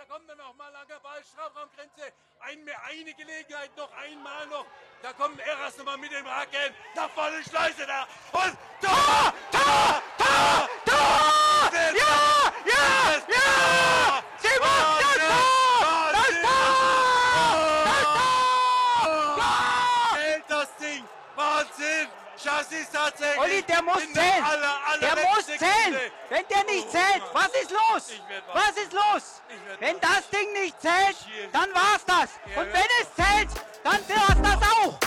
Da kommt er noch mal langer Ball, Strafraumgrenze. Ein, eine Gelegenheit noch einmal noch. Da kommt Eras nochmal mit dem Haken. Da vorne Schleuse da. Und Tor! Tor! Tor! Tor! Ja! Ja! Ja! Simon, das Tor! Das Tor! Das Tor! Das Ding! Wahnsinn! Chassis tatsächlich! Olli, der muss der zählen! Aller, Der muss zählen! Sekunde. Wenn der nicht Oh. zählt, was ist los? Was ist los? Wenn das Ding nicht zählt, dann war's das. Ja, Und wenn es zählt, dann war's das auch.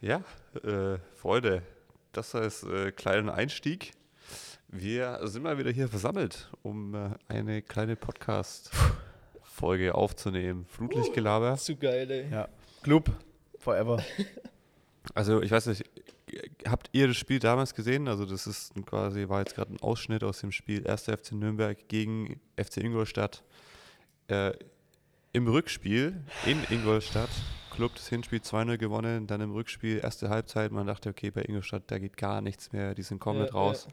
Ja, äh, Freunde, das ist äh, kleiner Einstieg. Wir sind mal wieder hier versammelt, um äh, eine kleine Podcast-Folge aufzunehmen. Flutlichtgelaber. Zu geil, ey. Ja. Club forever. Also ich weiß nicht, habt ihr das Spiel damals gesehen? Also das ist quasi, war jetzt gerade ein Ausschnitt aus dem Spiel 1. FC Nürnberg gegen FC Ingolstadt. Äh, Im Rückspiel in Ingolstadt, Club das Hinspiel 2-0 gewonnen, dann im Rückspiel erste Halbzeit, man dachte, okay, bei Ingolstadt, da geht gar nichts mehr, die sind komplett Ja, raus.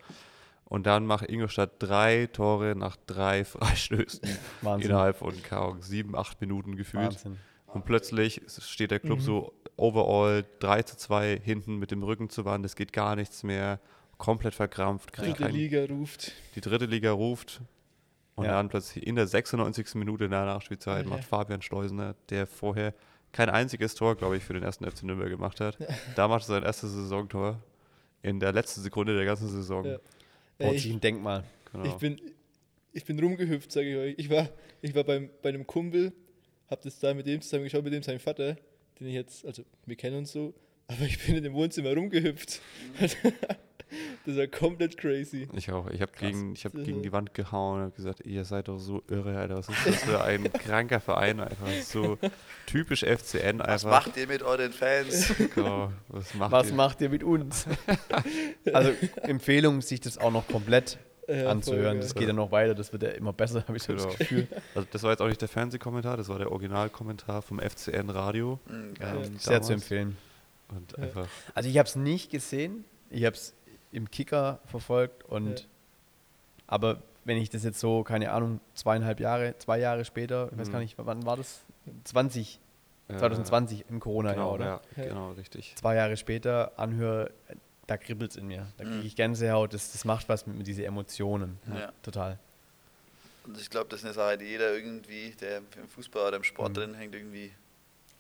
Und dann macht Ingolstadt drei Tore nach drei Freistößen Wahnsinn. innerhalb von Ahnung, sieben, acht Minuten gefühlt. Wahnsinn. Und plötzlich steht der Club so overall 3 zu 2 hinten mit dem Rücken zur Wand. Es geht gar nichts mehr. Komplett verkrampft. kriegt Dritte kein- Liga ruft. Die dritte Liga ruft. Und Ja. dann plötzlich in der 96. Minute in der Nachspielzeit Ja. macht Fabian Schleusener, der vorher kein einziges Tor, glaube ich, für den ersten FC Nürnberg gemacht hat. Da macht er sein erstes Saisontor in der letzten Sekunde der ganzen Saison. Ja. Baut Ey, sich ich, ein Denkmal. Genau. ich, bin, ich bin rumgehüpft, sage ich euch. Ich war, ich war beim, bei einem Kumpel, hab das da mit dem zusammen geschaut, mit dem seinem Vater, den ich jetzt, also wir kennen uns so, aber ich bin in dem Wohnzimmer rumgehüpft. das war komplett crazy. Ich auch. Ich habe gegen, ich hab gegen die Wand gehauen und gesagt, ihr seid doch so irre, Alter. Was ist das für ein kranker Verein einfach? So typisch FCN Was einfach. macht ihr mit euren Fans? Genau, was macht Was ihr? macht ihr mit uns? also Empfehlung, sich das auch noch komplett Ja, voll anzuhören. Das geht ja noch weiter, das wird ja immer besser, habe ich so Genau. das Gefühl. Also das war jetzt auch nicht der Fernsehkommentar, das war der Originalkommentar vom FCN Radio. Hm, geil. ähm, Sehr zu damals. empfehlen. Und Ja. einfach, Also ich habe es nicht gesehen, ich habe es im Kicker verfolgt und Ja. aber wenn ich das jetzt so, keine Ahnung, zweieinhalb Jahre, zwei Jahre später, ich weiß Mhm. gar nicht, wann war das? 20, äh, 2020 im Corona-Jahr, Genau, oder? ja, Ja. genau, richtig. Zwei Jahre später anhöre, da kribbelt es in mir. Da kriege ich Gänsehaut, das, das macht was mit mir, diese Emotionen. Ja. Total. Und ich glaube, das ist eine Sache, die jeder irgendwie, der im Fußball oder im Sport Mhm. drin hängt, irgendwie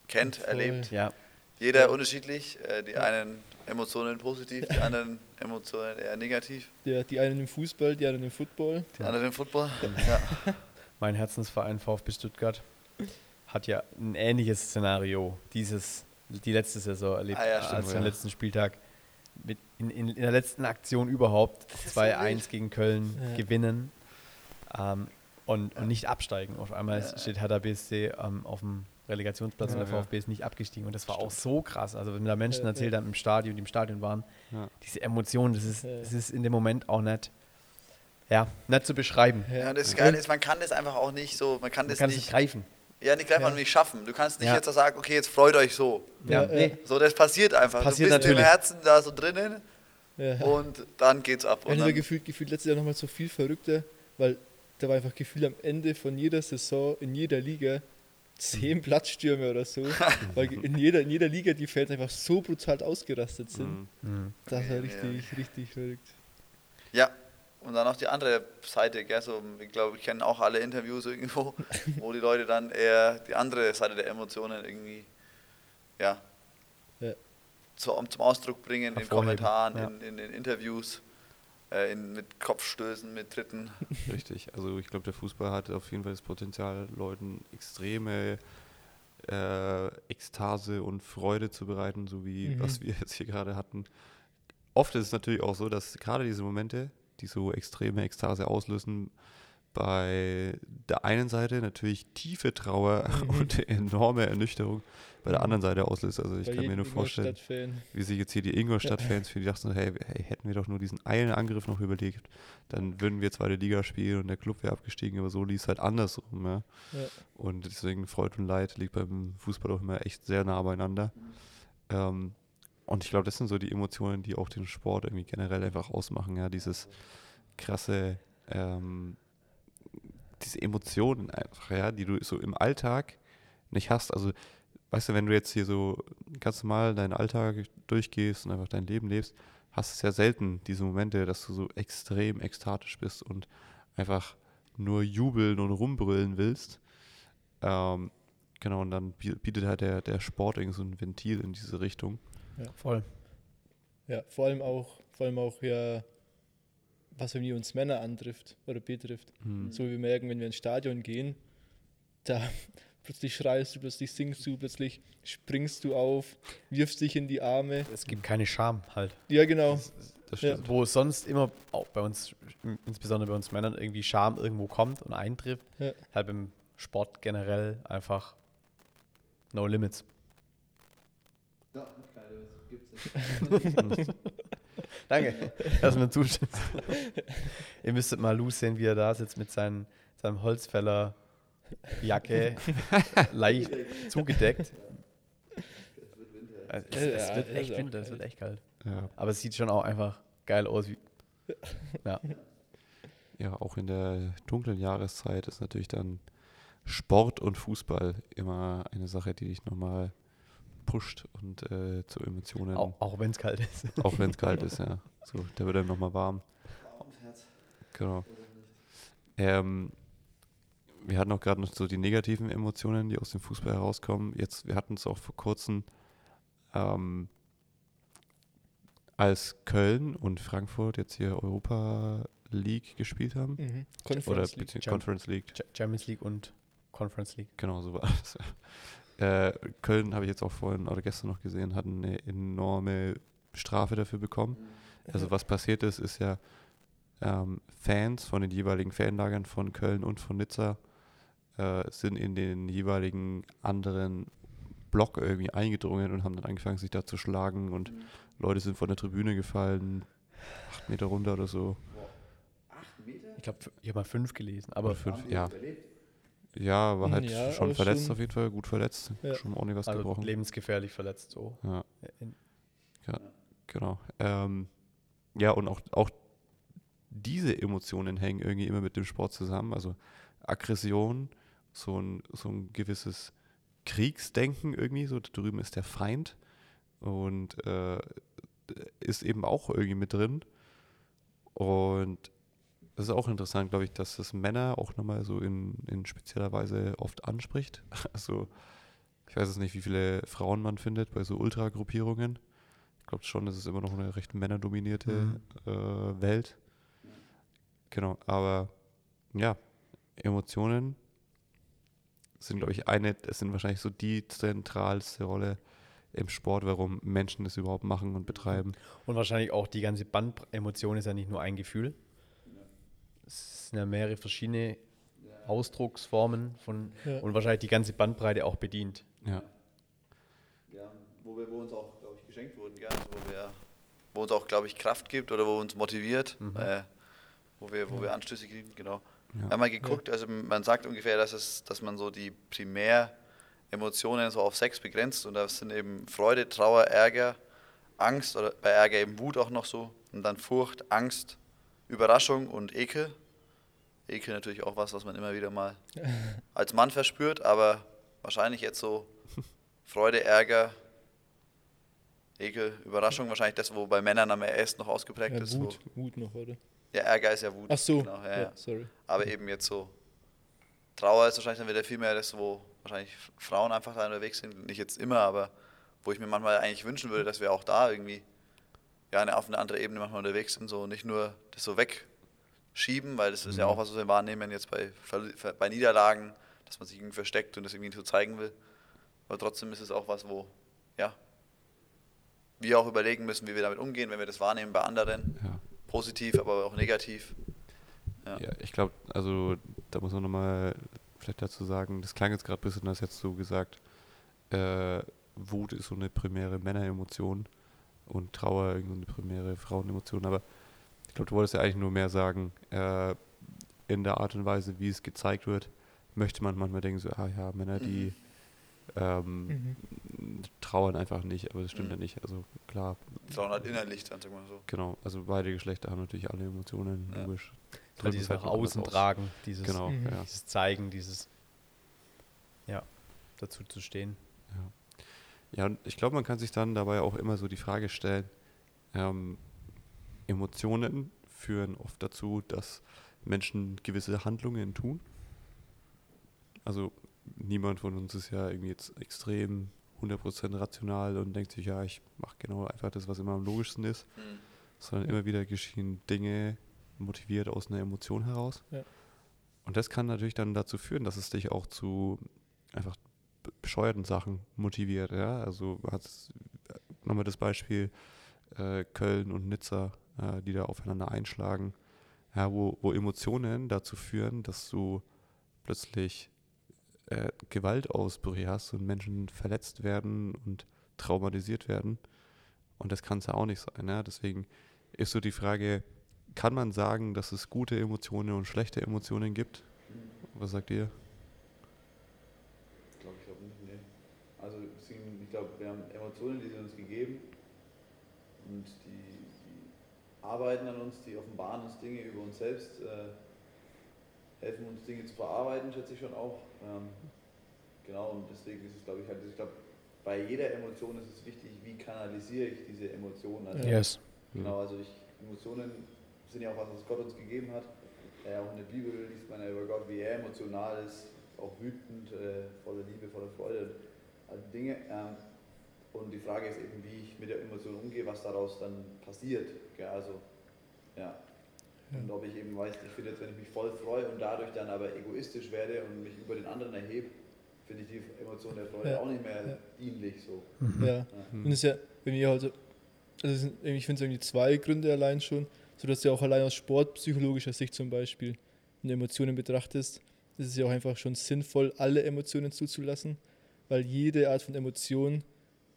kennt, Voll. erlebt. Ja, Jeder Ja. unterschiedlich. Äh, die einen Emotionen positiv, die anderen Emotionen eher negativ. Der, die einen im Fußball, die anderen im Football. Die anderen im Football. Ja. mein Herzensverein VfB Stuttgart hat ja ein ähnliches Szenario dieses, die letzte Saison erlebt, Ah ja, stimmt, als am ja. letzten Spieltag. Mit in, in, in der letzten Aktion überhaupt ist so 2-1 wild. gegen Köln Ja. gewinnen ähm, und, und nicht absteigen. Auf einmal Ja. steht Hertha BSC ähm, auf dem Relegationsplatz und Ja, der ja. VfB ist nicht abgestiegen. Und das war auch so krass. Also wenn da Menschen Ja, erzählt ja. haben im Stadion, die im Stadion waren, Ja. diese Emotionen, das ist, Ja. das ist in dem Moment auch nicht, ja, nicht zu beschreiben. ja, und das Geile ist, man kann das einfach auch nicht so, man kann Man das kann es nicht, nicht greifen. ja, nicht gleich mal Ja. nicht schaffen. Du kannst nicht Ja. jetzt so sagen, okay, jetzt freut euch so. Ja, Ja, nee. So, das passiert einfach. Passiert du bist natürlich. im Herzen da so drinnen Ja. und dann geht's ab. Ja, Und dann, gefühlt, gefühlt letztes Jahr nochmal so viel verrückter, weil da war einfach Gefühl am Ende von jeder Saison in jeder Liga zehn Platzstürme oder so, weil in jeder, in jeder Liga die Fans einfach so brutal ausgerastet sind. Mhm. Mhm. Das war Ja, richtig, richtig verrückt. Ja, und dann noch die andere Seite, gell? So, ich glaube, wir kennen auch alle Interviews irgendwo, wo die Leute dann eher die andere Seite der Emotionen irgendwie, ja, Ja. zu, zum Ausdruck bringen in Hervorheben, Kommentaren, ja. in, in den Interviews, äh, in, mit Kopfstößen, mit Tritten. Richtig. Also ich glaube, der Fußball hat auf jeden Fall das Potenzial, Leuten extreme äh, Ekstase und Freude zu bereiten, so wie Mhm. was wir jetzt hier gerade hatten. Oft ist es natürlich auch so, dass gerade diese Momente, die so extreme Ekstase auslösen, bei der einen Seite natürlich tiefe Trauer und enorme Ernüchterung bei der anderen Seite auslöst. Also ich Bei kann mir nur vorstellen, wie sich jetzt hier die Ingolstadt-Fans für die dachten, so, hey, hey, hätten wir doch nur diesen einen Angriff noch überlegt, dann würden wir zweite Liga spielen und der Club wäre abgestiegen, aber so lief es halt andersrum. Ja? Ja. Und deswegen Freud und Leid liegt beim Fußball auch immer echt sehr nah beieinander. Ähm, und ich glaube, das sind so die Emotionen, die auch den Sport irgendwie generell einfach ausmachen. Ja, dieses krasse, ähm, diese Emotionen einfach, ja, die du so im Alltag nicht hast. Also, weißt du, wenn du jetzt hier so ganz normal deinen Alltag durchgehst und einfach dein Leben lebst, hast du es ja selten diese Momente, dass du so extrem ekstatisch bist und einfach nur jubeln und rumbrüllen willst. Ähm, genau, und dann bie- bietet halt der, der Sport irgendwie so ein Ventil in diese Richtung. Voll. Ja, vor allem auch, vor allem auch ja, was irgendwie uns Männer antrifft oder betrifft. Hm. So wie wir merken, wenn wir ins Stadion gehen, da plötzlich schreist du, plötzlich singst du, plötzlich springst du auf, wirfst dich in die Arme. Es gibt keine Scham halt. Ja, genau. Das Ja. stimmt. Wo es sonst immer, auch bei uns, insbesondere bei uns Männern, irgendwie Scham irgendwo kommt und eintrifft, Ja. halt im Sport generell einfach no limits. Danke, dass du mir zustimmst. Ihr müsstet mal Lou sehen, wie er da sitzt mit seinen, seinem Holzfäller Jacke, leicht zugedeckt. Es, es wird es echt ist auch Winter, es wird kalt. echt kalt. Ja. Aber es sieht schon auch einfach geil aus. Wie, ja. ja, auch in der dunklen Jahreszeit ist natürlich dann Sport und Fußball immer eine Sache, die dich nochmal pusht und äh, zu Emotionen, Auch, auch wenn es kalt ist. auch wenn es kalt ist, ja. So, der wird dann nochmal warm. Genau. Ähm, wir hatten auch gerade noch so die negativen Emotionen, die aus dem Fußball herauskommen. Jetzt, wir hatten es auch vor kurzem, ähm, als Köln und Frankfurt jetzt hier Europa League gespielt haben. Mhm. Oder Conference League. beziehungsweise Champ- Conference League. Ch- Champions League und Conference League. Genau, so war es. Äh, Köln habe ich jetzt auch vorhin oder gestern noch gesehen, hat eine enorme Strafe dafür bekommen. Also was passiert ist, ist ja ähm, Fans von den jeweiligen Fanlagern von Köln und von Nizza äh, sind in den jeweiligen anderen Block irgendwie eingedrungen und haben dann angefangen, sich da zu schlagen und Leute sind von der Tribüne gefallen, acht Meter runter oder so. Ich glaube, ich habe mal fünf gelesen, aber Oder fünf, ja. Ja, war Mhm, halt ja, schon verletzt schon- auf jeden Fall, gut verletzt, Ja. schon ordentlich was also gebrochen. lebensgefährlich verletzt so. Ja. In- Genau. Ähm, ja, und auch, auch diese Emotionen hängen irgendwie immer mit dem Sport zusammen. Also Aggression, so ein, so ein gewisses Kriegsdenken irgendwie, so da drüben ist der Feind und äh, ist eben auch irgendwie mit drin. Und das ist auch interessant, glaube ich, dass das Männer auch nochmal so in, in spezieller Weise oft anspricht. Also ich weiß jetzt nicht, wie viele Frauen man findet bei so Ultragruppierungen. Ich glaube schon, das ist immer noch eine recht männerdominierte Mhm. äh, Welt. Genau, aber ja, Emotionen sind, glaube ich, eine, das sind wahrscheinlich so die zentralste Rolle im Sport, warum Menschen das überhaupt machen und betreiben. Und wahrscheinlich auch die ganze Bandemotion ist ja nicht nur ein Gefühl. Es sind ja mehrere verschiedene Ausdrucksformen von Ja. und wahrscheinlich die ganze Bandbreite auch bedient. Ja, Ja, wo, wir, wo uns auch, glaube ich, geschenkt wurden, gell? Also wo, wir, wo uns auch, glaube ich, Kraft gibt oder wo uns motiviert, äh, wo, wir, wo wir Anstöße kriegen, genau. Ja. Wir haben mal geguckt, also man sagt ungefähr, dass, es, dass man so die Primäremotionen so auf sechs begrenzt und das sind eben Freude, Trauer, Ärger, Angst oder bei Ärger eben Wut auch noch so und dann Furcht, Angst, Überraschung und Ekel. Ekel natürlich auch was, was man immer wieder mal als Mann verspürt, aber wahrscheinlich jetzt so Freude, Ärger, Ekel, Überraschung, wahrscheinlich das, wo bei Männern am ersten noch ausgeprägt Ja, ist. Wut, Wut noch, oder? Ja, Ärger ist ja Wut. Ach so, Genau, ja, ja, sorry. Aber eben jetzt so, Trauer ist wahrscheinlich dann wieder viel mehr das, wo wahrscheinlich Frauen einfach da unterwegs sind. Nicht jetzt immer, aber wo ich mir manchmal eigentlich wünschen würde, dass wir auch da irgendwie ja, eine, auf eine andere Ebene manchmal unterwegs sind. So nicht nur das so wegschieben, weil das ist ja auch was, was wir wahrnehmen jetzt bei, bei Niederlagen, dass man sich irgendwie versteckt und das irgendwie so zeigen will. Aber trotzdem ist es auch was, wo, ja, wir auch überlegen müssen, wie wir damit umgehen, wenn wir das wahrnehmen bei anderen. ja. Positiv, aber auch negativ. Ja. Ja, ich glaube, also da muss man nochmal vielleicht dazu sagen, das klang jetzt gerade ein bisschen, als hättest du gesagt, äh, Wut ist so eine primäre Männeremotion und Trauer irgendwie so eine primäre Frauenemotion, aber ich glaube, du wolltest ja eigentlich nur mehr sagen, äh, in der Art und Weise, wie es gezeigt wird, möchte man manchmal denken, so, ah ja, Männer, die ähm, trauern einfach nicht, aber das stimmt Mhm. ja nicht. Also klar, Trauen halt innerlich dann, sag mal so. genau, also beide Geschlechter haben natürlich alle Emotionen, Ja. logisch. Weil dieses es halt nach außen aus. tragen, dieses, Genau, Mhm. ja. dieses Zeigen, dieses ja, dazu zu stehen. Ja, und ich glaube, man kann sich dann dabei auch immer so die Frage stellen, ähm, Emotionen führen oft dazu, dass Menschen gewisse Handlungen tun. Also niemand von uns ist ja irgendwie jetzt extrem 100% rational und denkt sich, ja, ich mache genau einfach das, was immer am logischsten ist, Mhm. sondern immer wieder geschehen Dinge motiviert aus einer Emotion heraus. Ja. Und das kann natürlich dann dazu führen, dass es dich auch zu einfach be- bescheuerten Sachen motiviert. Ja? Also hat nochmal das Beispiel äh, Köln und Nizza, äh, die da aufeinander einschlagen, ja, wo, wo Emotionen dazu führen, dass du plötzlich äh, Gewaltausbrüche hast und Menschen verletzt werden und traumatisiert werden. Und das kann es ja auch nicht sein. Ja? Deswegen ist so die Frage, kann man sagen, dass es gute Emotionen und schlechte Emotionen gibt? Was sagt ihr? Ich glaube, ich nicht, nee. Also ich glaube, wir haben Emotionen, die sind uns gegeben und die, die arbeiten an uns, die offenbaren uns Dinge über uns selbst, äh, helfen uns Dinge zu verarbeiten, schätze ich schon auch. Ähm, genau, und deswegen ist es, glaube ich, halt, ich glaube, bei jeder Emotion ist es wichtig, wie kanalisiere ich diese Emotionen. Also, Yes. Genau, also ich, Emotionen sind ja auch was, was Gott uns gegeben hat. Äh, auch in der Bibel liest man ja über Gott, wie er emotional ist, auch wütend, äh, voller Liebe, voller Freude, all die Dinge. Ähm, und die Frage ist eben, wie ich mit der Emotion umgehe, was daraus dann passiert. Gell? Also, ja. Und ob ich eben weiß, ich finde jetzt, wenn ich mich voll freue und dadurch dann aber egoistisch werde und mich über den anderen erhebe, finde ich die Emotion der Freude Ja. auch nicht mehr Ja. dienlich so. Ja. Und es ist ja, wenn wir heute, also es sind, irgendwie- ich finde es irgendwie zwei Gründe allein schon, so dass du ja auch allein aus sportpsychologischer Sicht zum Beispiel eine Emotionen betrachtest, ist es ja auch einfach schon sinnvoll, alle Emotionen zuzulassen, weil jede Art von Emotion,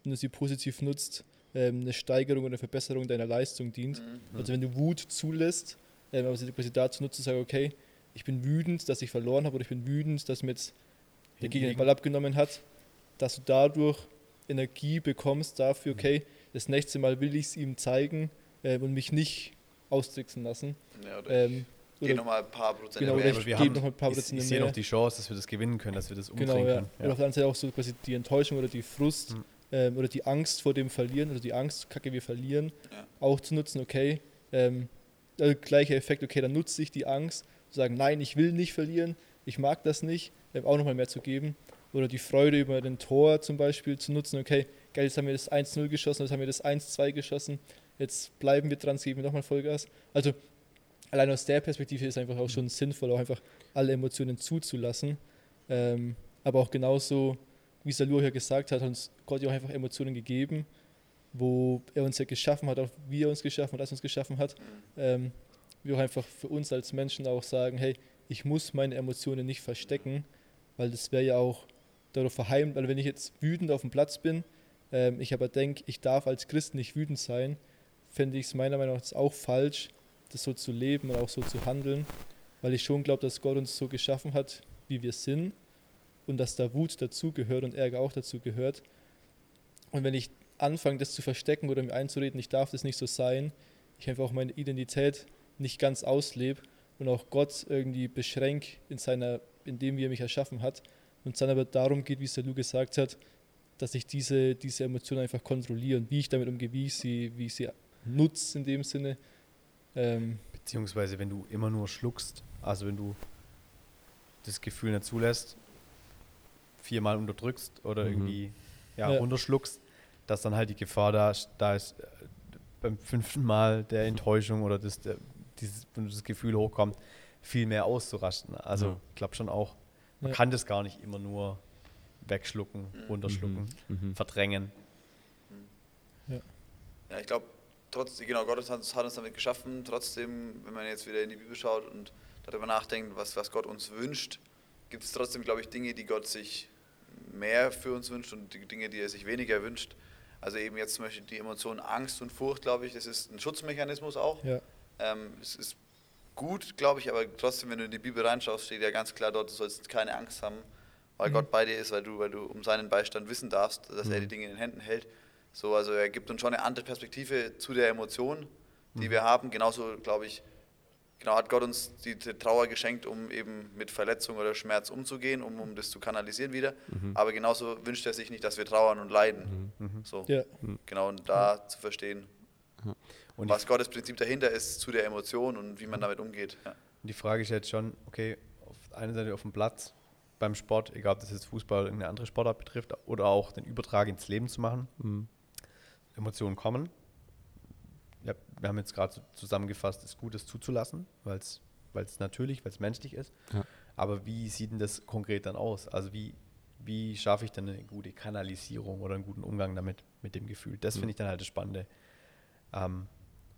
wenn du sie positiv nutzt, ähm, eine Steigerung oder eine Verbesserung deiner Leistung dient. Also wenn du Wut zulässt, ähm, aber sie quasi dazu nutzt, zu sagen, okay, ich bin wütend, dass ich verloren habe oder ich bin wütend, dass mir jetzt der Gegner den Ball abgenommen hat, dass du dadurch Energie bekommst dafür, okay, das nächste Mal will ich es ihm zeigen ähm, und mich nicht austricksen lassen. Ja, oder Ähm, ich gehe nochmal ein paar Prozent Genau, mehr. oder aber ich wir haben, noch ein paar ich, Prozent ich sehe mehr. noch die Chance, dass wir das gewinnen können, dass wir das umdrehen Genau, ja. können. Und auf der anderen Seite auch so quasi die Enttäuschung oder die Frust Mhm. ähm, oder die Angst vor dem Verlieren oder die Angst, kacke, wir verlieren, Ja. auch zu nutzen, okay, ähm, der gleiche Effekt, okay, dann nutze ich die Angst, zu sagen, nein, ich will nicht verlieren, ich mag das nicht, ähm, auch nochmal mehr zu geben. Oder die Freude über den Tor zum Beispiel zu nutzen, okay, geil, jetzt haben wir das 1-0 geschossen, jetzt haben wir das 1-2 geschossen, jetzt bleiben wir dran, jetzt geben wir nochmal Vollgas. Also allein aus der Perspektive ist einfach auch schon sinnvoll, auch einfach alle Emotionen zuzulassen. Ähm, aber auch genauso, wie Salur ja gesagt hat, hat uns Gott ja auch einfach Emotionen gegeben, wo er uns ja geschaffen hat, auch wie er uns geschaffen hat, dass er uns geschaffen hat. Ähm, wir auch einfach für uns als Menschen auch sagen, hey, ich muss meine Emotionen nicht verstecken, weil das wäre ja auch darauf verheimt, weil wenn ich jetzt wütend auf dem Platz bin, ähm, ich aber denke, ich darf als Christ nicht wütend sein, fände ich es meiner Meinung nach auch falsch, das so zu leben und auch so zu handeln, weil ich schon glaube, dass Gott uns so geschaffen hat, wie wir sind und dass da Wut dazugehört und Ärger auch dazu gehört. Und wenn ich anfange, das zu verstecken oder mir einzureden, ich darf das nicht so sein, ich einfach auch meine Identität nicht ganz auslebe und auch Gott irgendwie beschränke in seiner, in dem, wie er mich erschaffen hat. Und es dann aber darum geht, wie es der Lu gesagt hat, dass ich diese, diese Emotionen einfach kontrolliere und wie ich damit umgehe, wie ich sie, wie ich sie nutze in dem Sinne. Ähm, Beziehungsweise, wenn du immer nur schluckst, also wenn du das Gefühl nicht zulässt, viermal unterdrückst oder Mhm. irgendwie ja, Ja. runterschluckst, dass dann halt die Gefahr da, ist- da ist, äh, beim fünften Mal der Enttäuschung oder das, der, dieses, wenn das Gefühl hochkommt, viel mehr auszurasten. Also Ja. ich glaube schon auch, man Ja. kann das gar nicht immer nur wegschlucken, runterschlucken, Mhm. verdrängen. Ja, ich glaube, trotzdem, genau, Gott hat, hat uns damit geschaffen. Trotzdem, wenn man jetzt wieder in die Bibel schaut und darüber nachdenkt, was, was Gott uns wünscht, gibt es trotzdem, glaube ich, Dinge, die Gott sich mehr für uns wünscht und die Dinge, die er sich weniger wünscht. Also eben jetzt zum Beispiel die Emotionen Angst und Furcht, glaube ich, das ist ein Schutzmechanismus auch. Ja. Ähm, es ist gut, glaube ich, aber trotzdem, wenn du in die Bibel reinschaust, steht ja ganz klar dort, du sollst keine Angst haben, weil Mhm. Gott bei dir ist, weil du, weil du um seinen Beistand wissen darfst, dass Mhm. er die Dinge in den Händen hält. So, also er gibt uns schon eine andere Perspektive zu der Emotion, Mhm. die wir haben. Genauso, glaube ich, genau hat Gott uns die, die Trauer geschenkt, um eben mit Verletzung oder Schmerz umzugehen, um, um das zu kanalisieren wieder. Aber genauso wünscht er sich nicht, dass wir trauern und leiden. So, Ja. genau, und da zu verstehen, Und was Gottes Prinzip dahinter ist zu der Emotion und wie man damit umgeht. Ja. Die Frage ist jetzt schon, okay, auf der einen Seite auf dem Platz, beim Sport, egal ob das jetzt Fußball oder irgendeine andere Sportart betrifft, oder auch den Übertrag ins Leben zu machen. Emotionen kommen. Wir haben jetzt gerade zusammengefasst, es Gutes zuzulassen, weil es natürlich, weil es menschlich ist. Ja. Aber wie sieht denn das konkret dann aus? Also wie, wie schaffe ich dann eine gute Kanalisierung oder einen guten Umgang damit, mit dem Gefühl? Das finde ich dann halt das Spannende. Ähm,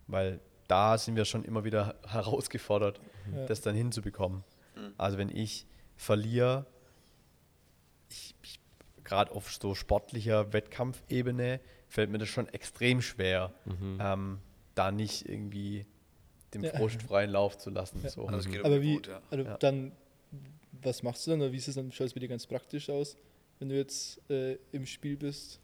weil da sind wir schon immer wieder herausgefordert, Ja. das dann hinzubekommen. Also wenn ich verliere, ich, ich gerade auf so sportlicher Wettkampfebene fällt mir das schon extrem schwer, ähm, da nicht irgendwie dem Ja. Frust freien Lauf zu lassen. Ja. So. Also es geht um Aber wie, Wut, ja. also Ja. dann, was machst du dann oder wie ist es dann, schaut es bei dir ganz praktisch aus, wenn du jetzt äh, im Spiel bist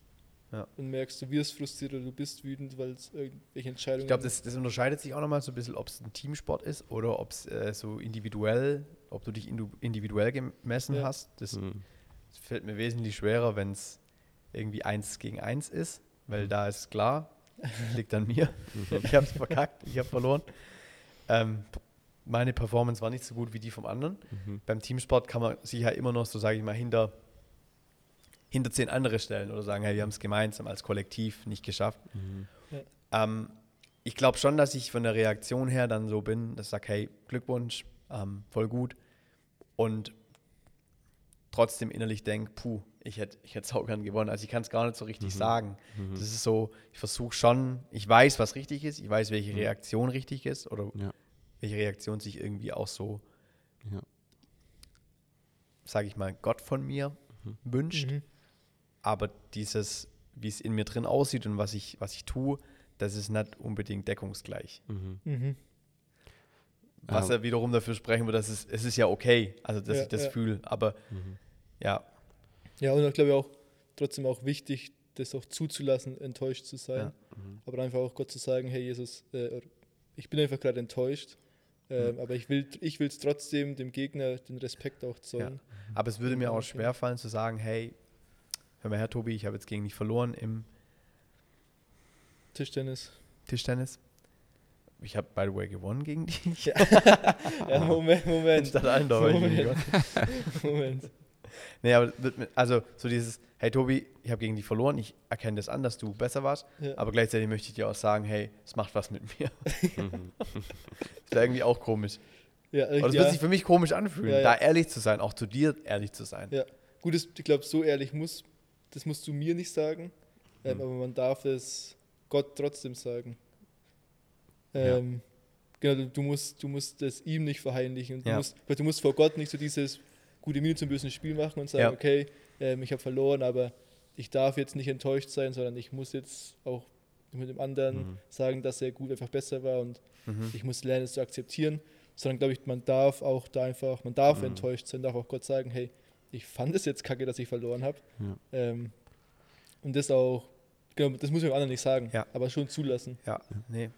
Ja. und merkst, du wirst frustriert oder du bist wütend, weil es irgendwelche Entscheidungen Ich glaube, das, das unterscheidet sich auch nochmal so ein bisschen, ob es ein Teamsport ist oder ob es äh, so individuell, ob du dich individuell gemessen Ja. hast. Das, Mhm. das fällt mir wesentlich schwerer, wenn es irgendwie eins gegen eins ist, weil da ist klar, liegt an mir. Ich habe es verkackt, ich habe verloren. Ähm, meine Performance war nicht so gut wie die vom anderen. Beim Teamsport kann man sich ja immer noch so, sage ich mal, hinter, hinter zehn andere stellen oder sagen, hey, wir haben es gemeinsam als Kollektiv nicht geschafft. Ähm, ich glaube schon, dass ich von der Reaktion her dann so bin, dass ich sage, hey, Glückwunsch, ähm, voll gut. Und trotzdem innerlich denke, puh, ich hätte ich hätte saugern gewonnen. Also ich kann es gar nicht so richtig sagen. Das ist so, ich versuche schon, ich weiß, was richtig ist, ich weiß, welche Reaktion richtig ist oder Ja. welche Reaktion sich irgendwie auch so, Ja. sage ich mal, Gott von mir wünscht. Mhm. Aber dieses, wie es in mir drin aussieht und was ich, was ich tue, das ist nicht unbedingt deckungsgleich. Mhm. Was ja wiederum dafür sprechen würde, dass es, es ist ja okay, also dass Ja, ich das ja. fühle. Aber ja, Ja, und ich glaube auch trotzdem auch wichtig, das auch zuzulassen, enttäuscht zu sein. Ja. Aber einfach auch Gott zu sagen, hey Jesus, äh, ich bin einfach gerade enttäuscht, ähm, aber ich will ich es trotzdem dem Gegner den Respekt auch ja. zollen. Aber es würde mir auch schwerfallen zu sagen, hey, hör mal her, Tobi, ich habe jetzt gegen dich verloren im Tischtennis. Tischtennis. Ich habe, by the way, gewonnen gegen dich. Ja, Moment, Moment. Statt allen da war ich gegen dich Moment. gewonnen. Moment. Nee, aber also so dieses, hey Tobi, ich habe gegen dich verloren, ich erkenne das an, dass du besser warst, Ja. aber gleichzeitig möchte ich dir auch sagen, hey, es macht was mit mir. das wäre irgendwie auch komisch. Ja, Aber das ja, wird sich für mich komisch anfühlen, Ja, ja. da ehrlich zu sein, auch zu dir ehrlich zu sein. ja. Gut, das, ich glaube, so ehrlich muss, das musst du mir nicht sagen, ähm, Mhm. aber man darf es Gott trotzdem sagen. Ja. Ähm, Genau, du, musst, du musst es ihm nicht verheimlichen. Du, Ja. musst, du musst vor Gott nicht so dieses gute Miene zum bösen Spiel machen und sagen, Ja. okay, ähm, ich habe verloren, aber ich darf jetzt nicht enttäuscht sein, sondern ich muss jetzt auch mit dem anderen Mhm. sagen, dass er gut einfach besser war und ich muss lernen, es zu akzeptieren. Sondern glaube ich, man darf auch da einfach, man darf Mhm. enttäuscht sein, darf auch Gott sagen, hey, ich fand es jetzt kacke, dass ich verloren habe. Ja. Ähm, und das auch, genau, das muss ich dem anderen nicht sagen, Ja. aber schon zulassen. Ja, nee.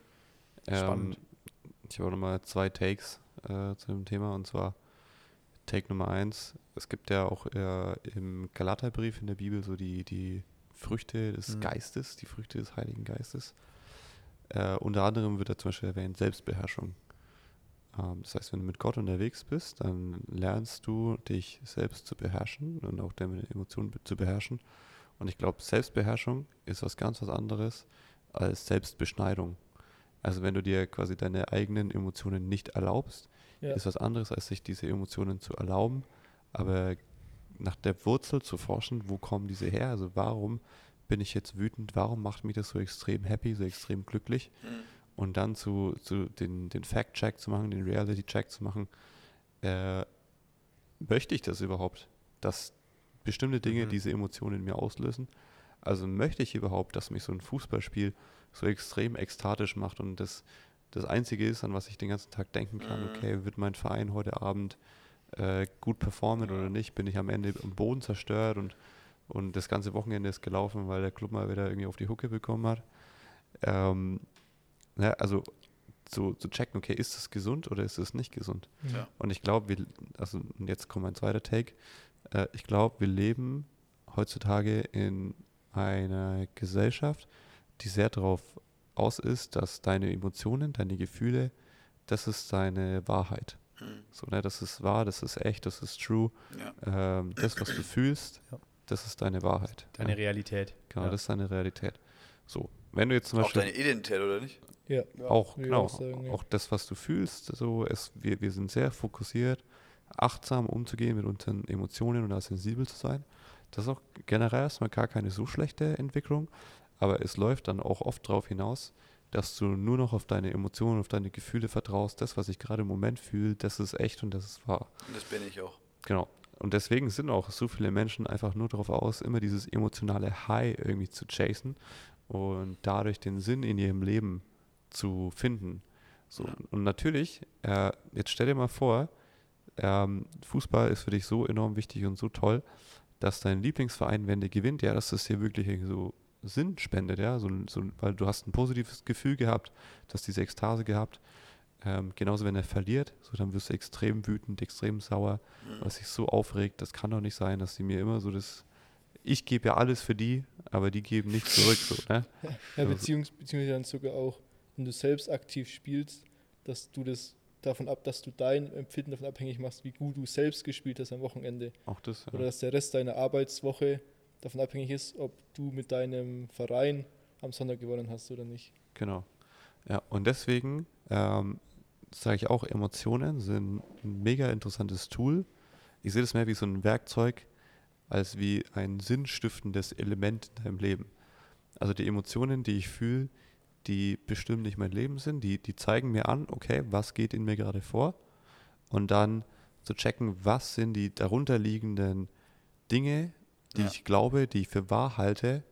Ähm, Spannend. ich habe auch nochmal zwei Takes äh, zu dem Thema und zwar Take Nummer eins. Es gibt ja auch äh, im Galaterbrief in der Bibel so die, die Früchte des Mhm. Geistes, die Früchte des Heiligen Geistes. Äh, unter anderem wird da zum Beispiel erwähnt Selbstbeherrschung. Ähm, das heißt, wenn du mit Gott unterwegs bist, dann lernst du dich selbst zu beherrschen und auch deine Emotionen zu beherrschen. Und ich glaube, Selbstbeherrschung ist was ganz was anderes als Selbstbeschneidung. Also wenn du dir quasi deine eigenen Emotionen nicht erlaubst, Ja. ist was anderes, als sich diese Emotionen zu erlauben, aber nach der Wurzel zu forschen, wo kommen diese her? Also warum bin ich jetzt wütend? Warum macht mich das so extrem happy, so extrem glücklich? Und dann zu, zu den, den Fact-Check zu machen, den Reality-Check zu machen, äh, möchte ich das überhaupt, dass bestimmte Dinge Mhm. diese Emotionen in mir auslösen? Also möchte ich überhaupt, dass mich so ein Fußballspiel so extrem ekstatisch macht und das das Einzige ist, an was ich den ganzen Tag denken kann, Mhm. okay, wird mein Verein heute Abend äh, gut performen oder nicht? Bin ich am Ende am Boden zerstört und, und das ganze Wochenende ist gelaufen, weil der Club mal wieder irgendwie auf die Hucke bekommen hat? Ähm, ne, also zu, zu checken, okay, ist es gesund oder ist es nicht gesund? Ja. Und ich glaube, also jetzt kommt mein zweiter Take, äh, ich glaube, wir leben heutzutage in einer Gesellschaft, die sehr darauf aus ist, dass deine Emotionen, deine Gefühle, das ist deine Wahrheit. Mhm. So, ne, das ist wahr, das ist echt, das ist true. Ja. Ähm, das, was du fühlst, Ja. das ist deine Wahrheit. Deine ja, Realität. genau, ja. das ist deine Realität. So, wenn du jetzt zum Auch Beispiel deine Identität, oder nicht? Ja. auch, genau, auch sagen, auch das, was du fühlst, so es, wir, wir sind sehr fokussiert, achtsam umzugehen mit unseren Emotionen und da sensibel zu sein. Das ist auch generell erstmal gar keine so schlechte Entwicklung, aber es läuft dann auch oft darauf hinaus, dass du nur noch auf deine Emotionen, auf deine Gefühle vertraust. Das, was ich gerade im Moment fühle, das ist echt und das ist wahr. Und das bin ich auch. Genau. Und deswegen sind auch so viele Menschen einfach nur darauf aus, immer dieses emotionale High irgendwie zu chasen und dadurch den Sinn in ihrem Leben zu finden. So. Ja. Und natürlich, äh, jetzt stell dir mal vor, ähm, Fußball ist für dich so enorm wichtig und so toll, dass dein Lieblingsverein, wenn der gewinnt, ja, dass das dir wirklich so Sinn spendet, ja, so, so, weil du hast ein positives Gefühl gehabt, du hast diese Ekstase gehabt. Ähm, genauso wenn er verliert, so dann wirst du extrem wütend, extrem sauer, was sich so aufregt. Das kann doch nicht sein, dass die mir immer so das. Ich gebe ja alles für die, aber die geben nichts zurück. So, ne? Ja, Also- beziehungs beziehungsweise dann sogar auch, wenn du selbst aktiv spielst, dass du das davon ab, dass du dein Empfinden davon abhängig machst, wie gut du selbst gespielt hast am Wochenende. Auch das. Oder Ja. dass der Rest deiner Arbeitswoche davon abhängig ist, ob du mit deinem Verein am Sonntag gewonnen hast oder nicht. Genau. Ja, und deswegen ähm, sage ich auch, Emotionen sind ein mega interessantes Tool. Ich sehe das mehr wie so ein Werkzeug, als wie ein sinnstiftendes Element in deinem Leben. Also die Emotionen, die ich fühle, die bestimmen nicht mein Leben sind, die, die zeigen mir an, okay, was geht in mir gerade vor und dann zu checken, was sind die darunterliegenden Dinge, die Ja. ich glaube, die ich für wahr halte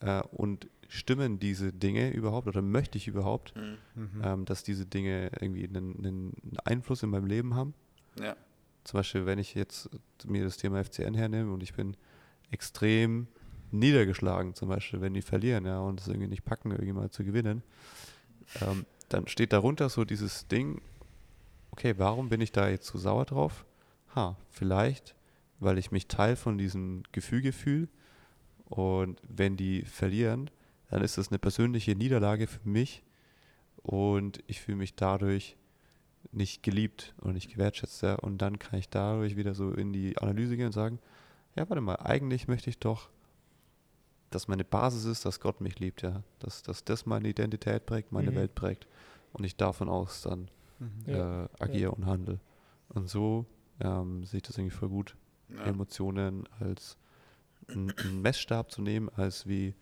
äh, und stimmen diese Dinge überhaupt oder möchte ich überhaupt, Mhm. Mhm. ähm, dass diese Dinge irgendwie einen, einen Einfluss in meinem Leben haben. Ja. Zum Beispiel, wenn ich jetzt mir das Thema FCN hernehme und ich bin extrem niedergeschlagen, zum Beispiel, wenn die verlieren, ja, und es irgendwie nicht packen, irgendwie mal zu gewinnen, ähm, dann steht darunter so dieses Ding, okay, warum bin ich da jetzt so sauer drauf? Ha, vielleicht, weil ich mich Teil von diesem Gefüge fühle und wenn die verlieren, dann ist das eine persönliche Niederlage für mich und ich fühle mich dadurch nicht geliebt und nicht gewertschätzt. Ja? Und dann kann ich dadurch wieder so in die Analyse gehen und sagen, ja, warte mal, eigentlich möchte ich doch, dass meine Basis ist, dass Gott mich liebt, ja. Dass, dass das meine Identität prägt, meine Mhm. Welt prägt. Und ich davon aus dann Mhm. Ja, äh, agiere und handle. Und so ähm, sehe ich das irgendwie voll gut, Ja. Emotionen als einen Messstab zu nehmen, als wie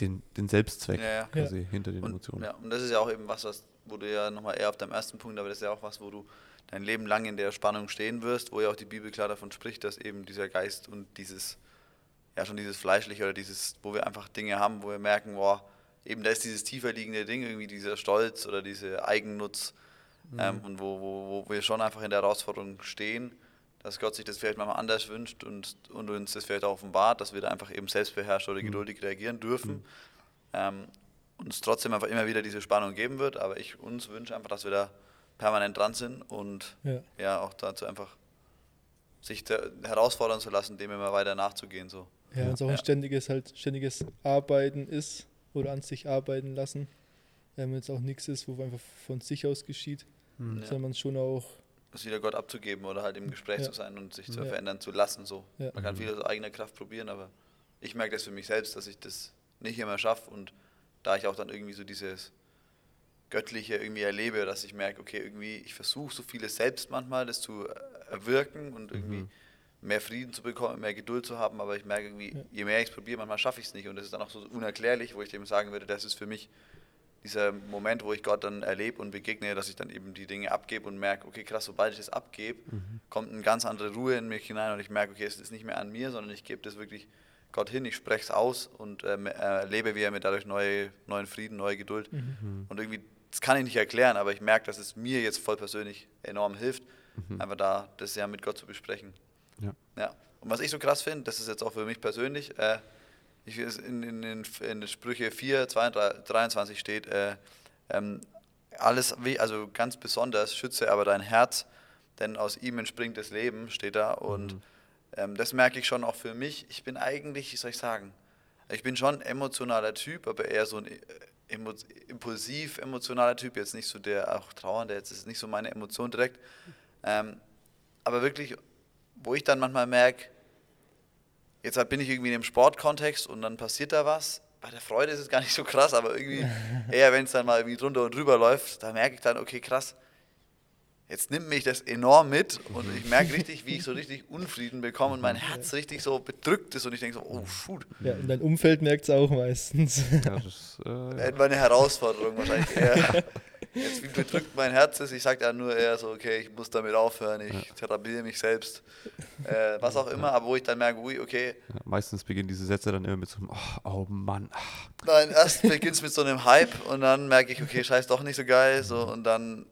den, den Selbstzweck Ja, ja. quasi hinter den Und, Emotionen. ja, und das ist ja auch eben was, was, wo du ja nochmal eher auf deinem ersten Punkt, aber das ist ja auch was, wo du dein Leben lang in der Spannung stehen wirst, wo ja auch die Bibel klar davon spricht, dass eben dieser Geist und dieses, ja schon dieses Fleischliche oder dieses, wo wir einfach Dinge haben, wo wir merken, boah, eben da ist dieses tiefer liegende Ding, irgendwie dieser Stolz oder diese Eigennutz ähm, und wo, wo, wo wir schon einfach in der Herausforderung stehen, dass Gott sich das vielleicht manchmal anders wünscht und, und uns das vielleicht auch offenbart, dass wir da einfach eben selbstbeherrscht oder geduldig reagieren dürfen. Ähm, uns trotzdem einfach immer wieder diese Spannung geben wird, aber ich uns wünsche einfach, dass wir da permanent dran sind und Ja. ja auch dazu einfach sich herausfordern zu lassen, dem immer weiter nachzugehen. So. Ja, und es auch ein Ja. ständiges, halt ständiges Arbeiten ist oder an sich arbeiten lassen. Ähm, jetzt auch nichts ist, wo einfach von sich aus geschieht, Mhm. Ja. sondern man schon auch, Das wieder Gott abzugeben oder halt im Gespräch Ja. zu sein und sich zu Ja. verändern zu lassen. So. Ja. Man kann viel aus eigener Kraft probieren, aber ich merke das für mich selbst, dass ich das nicht immer schaffe und da ich auch dann irgendwie so dieses Göttliche irgendwie erlebe, dass ich merke, okay, irgendwie, ich versuche so vieles selbst manchmal, das zu erwirken und irgendwie Mhm. mehr Frieden zu bekommen, mehr Geduld zu haben, aber ich merke irgendwie, Ja. je mehr ich es probiere, manchmal schaffe ich es nicht und das ist dann auch so unerklärlich, wo ich dem sagen würde, das ist für mich dieser Moment, wo ich Gott dann erlebe und begegne, dass ich dann eben die Dinge abgebe und merke, okay, krass, sobald ich das abgebe, kommt eine ganz andere Ruhe in mich hinein und ich merke, okay, es ist nicht mehr an mir, sondern ich gebe das wirklich Gott hin, ich spreche es aus und ähm, erlebe, wie er mir dadurch neue, neuen Frieden, neue Geduld und irgendwie, das kann ich nicht erklären, aber ich merke, dass es mir jetzt voll persönlich enorm hilft, einfach da das ja mit Gott zu besprechen. Ja. Ja. Und was ich so krass finde, das ist jetzt auch für mich persönlich, äh, ich, in, in, in, in den Sprüche 4, 22, 23 steht, äh, ähm, alles, wie- also ganz besonders, schütze aber dein Herz, denn aus ihm entspringt das Leben, steht da. Und ähm, das merke ich schon auch für mich. Ich bin eigentlich, wie soll ich sagen, ich bin schon ein emotionaler Typ, aber eher so ein äh, emo impulsiv emotionaler Typ, jetzt nicht so der auch trauernde, jetzt ist nicht so meine Emotion direkt. Ähm, aber wirklich, wo ich dann manchmal merke, jetzt halt bin ich irgendwie in einem Sportkontext und dann passiert da was. Bei der Freude ist es gar nicht so krass, aber irgendwie eher, wenn es dann mal irgendwie drunter und drüber läuft, da merke ich dann, okay, krass, jetzt nimmt mich das enorm mit und ich merke richtig, wie ich so richtig Unfrieden bekomme und mein Herz richtig so bedrückt ist und ich denke so, oh, shoot. Ja, und dein Umfeld merkt es auch meistens. Ja, das, äh, Äh, Meine Herausforderung wahrscheinlich eher. Jetzt, wie bedrückt mein Herz ist, ich sage dann nur eher so, okay, ich muss damit aufhören, ich therapiere mich selbst, äh, was auch immer, aber wo ich dann merke, ui, okay, ja, meistens beginnen diese Sätze dann immer mit so einem, oh, oh Mann, Nein, erst beginnt es mit so einem Hype und dann merke ich, okay, scheiß doch nicht so geil. So, und dann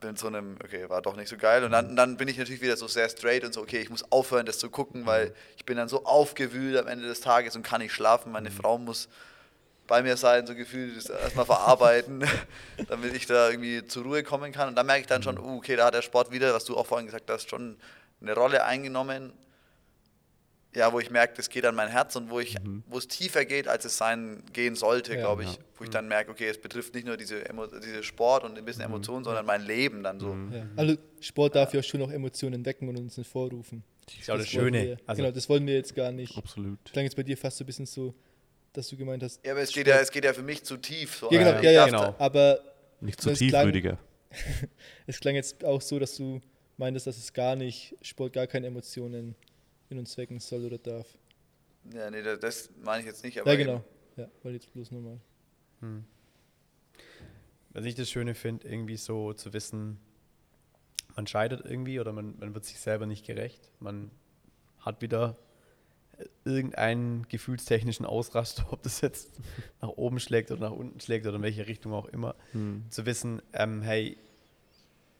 bin so einem, okay, war doch nicht so geil. Und dann, dann bin ich natürlich wieder so sehr straight und so, okay, ich muss aufhören, das zu gucken, weil ich bin dann so aufgewühlt am Ende des Tages und kann nicht schlafen. Meine Frau muss bei mir sein, so gefühlt, das erstmal verarbeiten, damit ich da irgendwie zur Ruhe kommen kann. Und dann merke ich dann schon, uh, okay, da hat der Sport wieder, was du auch vorhin gesagt hast, schon eine Rolle eingenommen. Ja, wo ich merke, das geht an mein Herz und wo ich, wo es tiefer geht, als es sein gehen sollte, Ja. glaube ich. Ja. Wo ich dann merke, okay, es betrifft nicht nur diese, Emo diese Sport und ein bisschen Emotionen, sondern mein Leben dann so. Ja. Also Sport darf ja schon auch Emotionen wecken und uns nicht vorrufen. Das ist auch das wollen Schöne. Wir, Also, genau, das wollen wir jetzt gar nicht. absolut. Klang jetzt bei dir fast so ein bisschen so, dass du gemeint hast. Ja, aber es geht ja, es geht ja für mich zu tief. So. Ja, genau, ja, ja, genau. Aber Nicht zu tief, klang- Rüdiger. es klang jetzt auch so, dass du meintest, dass es gar nicht, Sport gar keine Emotionen in uns wecken soll oder darf. Da, ja, nee, das- das meine ich jetzt nicht. Aber Ja, eben- genau. Ja, weil jetzt bloß nochmal. was ich das Schöne finde, irgendwie so zu wissen, man scheitert irgendwie oder man, man wird sich selber nicht gerecht. Man hat wieder irgendeinen gefühlstechnischen Ausraster, ob das jetzt nach oben schlägt oder nach unten schlägt oder in welche Richtung auch immer. Zu wissen, ähm, hey,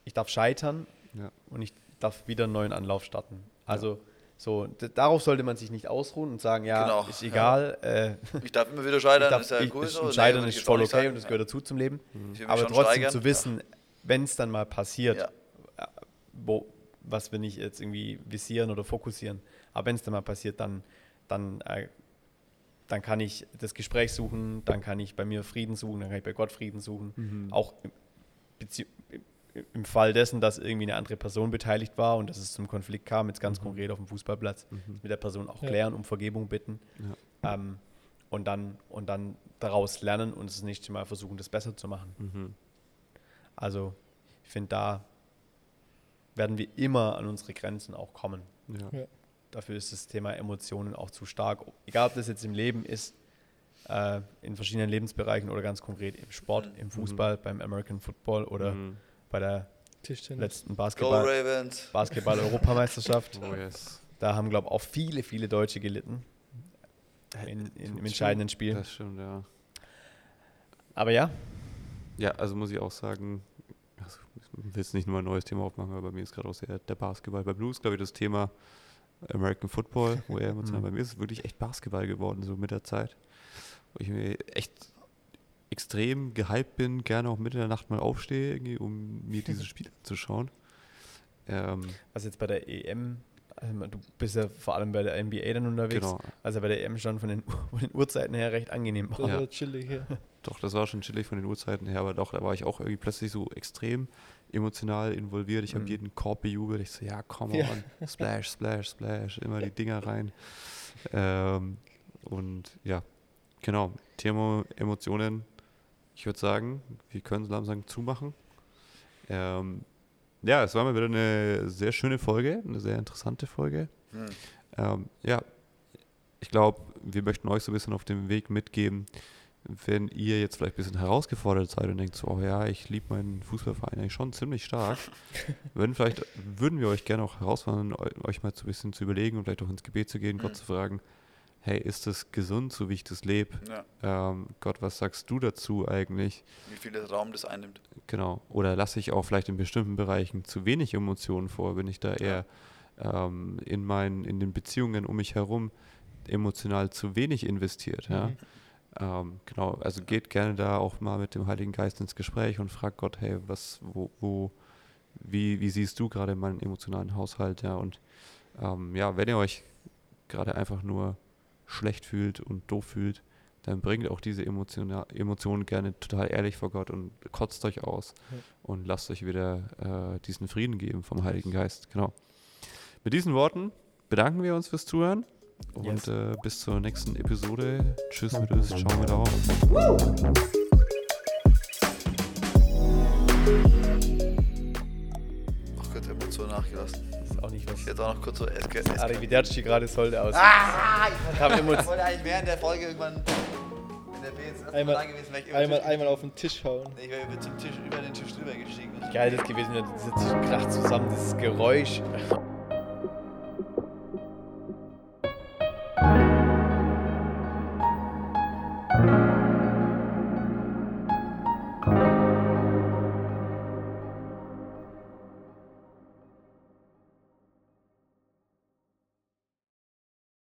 ich darf scheitern Ja. und ich darf wieder einen neuen Anlauf starten. Also so, d- darauf sollte man sich nicht ausruhen und sagen, ja, Genau, ist ja. egal. Äh, Ich darf immer wieder ich scheitern, darf, ist ja ich, cool ich, so. Nee, Scheitern ich ist voll okay sagen. und das gehört dazu zum Leben. Mich Aber trotzdem steigern, zu wissen, wenn es dann mal passiert, Ja. äh, wo, was wir nicht jetzt irgendwie visieren oder fokussieren, aber wenn es dann mal passiert, dann, dann, äh, dann kann ich das Gespräch suchen, dann kann ich bei mir Frieden suchen, dann kann ich bei Gott Frieden suchen. Auch im, im Fall dessen, dass irgendwie eine andere Person beteiligt war und dass es zum Konflikt kam, jetzt ganz konkret auf dem Fußballplatz, mit der Person auch Ja. klären, um Vergebung bitten. Ähm, und, dann, und dann daraus lernen und das nächste Mal versuchen, das besser zu machen. Also ich finde, da werden wir immer an unsere Grenzen auch kommen. Ja. Ja. Dafür ist das Thema Emotionen auch zu stark. Egal, ob das jetzt im Leben ist, äh, in verschiedenen Lebensbereichen oder ganz konkret im Sport, im Fußball, beim American Football oder Mhm. bei der Tischtennis. letzten Basketball, Ravens. Basketball-Europameisterschaft. Oh yes. Da haben, glaube ich, auch viele, viele Deutsche gelitten in, in, im entscheidenden Spiel. Das stimmt, ja. Aber ja, Ja, also muss ich auch sagen, also ich will jetzt nicht nur ein neues Thema aufmachen, aber bei mir ist gerade auch sehr der Basketball. Bei Blues, glaube ich, das Thema American Football, wo er emotional, bei mir ist wirklich echt Basketball geworden, so mit der Zeit. Wo ich mir echt extrem gehypt bin, gerne auch mitten in der Nacht mal aufstehe, irgendwie, um mir diese Spiele anzuschauen. Ähm, was jetzt bei der EM, also du bist ja vor allem bei der NBA dann unterwegs, genau, also bei der EM schon von den, von den Uhrzeiten her recht angenehm Das war. Ja. chillig, ja. Doch, das war schon chillig von den Uhrzeiten her, aber doch, da war ich auch irgendwie plötzlich so extrem emotional involviert. Ich habe Mhm. jeden Korb bejubelt. Ich so, ja, komm Ja. on, splash, splash, splash, immer die Dinger rein. Ähm, und ja, genau, Thema Emotionen. Ich würde sagen, wir können so langsam zumachen. Ähm, ja, es war mal wieder eine sehr schöne Folge, eine sehr interessante Folge. Hm. Ähm, ja, ich glaube, wir möchten euch so ein bisschen auf dem Weg mitgeben, wenn ihr jetzt vielleicht ein bisschen herausgefordert seid und denkt so, oh ja, ich liebe meinen Fußballverein eigentlich schon ziemlich stark, würden vielleicht, würden wir euch gerne auch herausfordern, eu- euch mal so ein bisschen zu überlegen und vielleicht auch ins Gebet zu gehen, Gott zu fragen, hey, ist das gesund, so wie ich das lebe? Ja. Ähm, Gott, was sagst du dazu eigentlich? Wie viel Raum das einnimmt. Genau. Oder lasse ich auch vielleicht in bestimmten Bereichen zu wenig Emotionen vor? Bin ich da eher ähm, in meinen, in den Beziehungen um mich herum emotional zu wenig investiert? Ja? Ähm, genau, also geht gerne da auch mal mit dem Heiligen Geist ins Gespräch und fragt Gott, hey, was, wo, wo, wie, wie siehst du gerade meinen emotionalen Haushalt? Ja, und ähm, ja, wenn ihr euch gerade einfach nur schlecht fühlt und doof fühlt, dann bringt auch diese Emotionen gerne total ehrlich vor Gott und kotzt euch aus Ja. und lasst euch wieder äh, diesen Frieden geben vom Heiligen Geist. Genau. Mit diesen Worten bedanken wir uns fürs Zuhören und Yes. äh, bis zur nächsten Episode. Tschüss mit uns, ciao mit auf. Noch kurz Emotionen nachgelassen. Auch nicht was. Ich hätte auch noch kurz so SK. Das Arrivederci gerade sollte aus. Ah, Ich wollte eigentlich während der Folge irgendwann, der jetzt Einmal- da gewesen wäre, ich Einmal, Tisch einmal auf den Tisch hauen. Ich wäre über, Tisch, über den Tisch drüber gestiegen. Geil das gewesen, wenn dieser Tisch kracht zusammen, dieses Geräusch.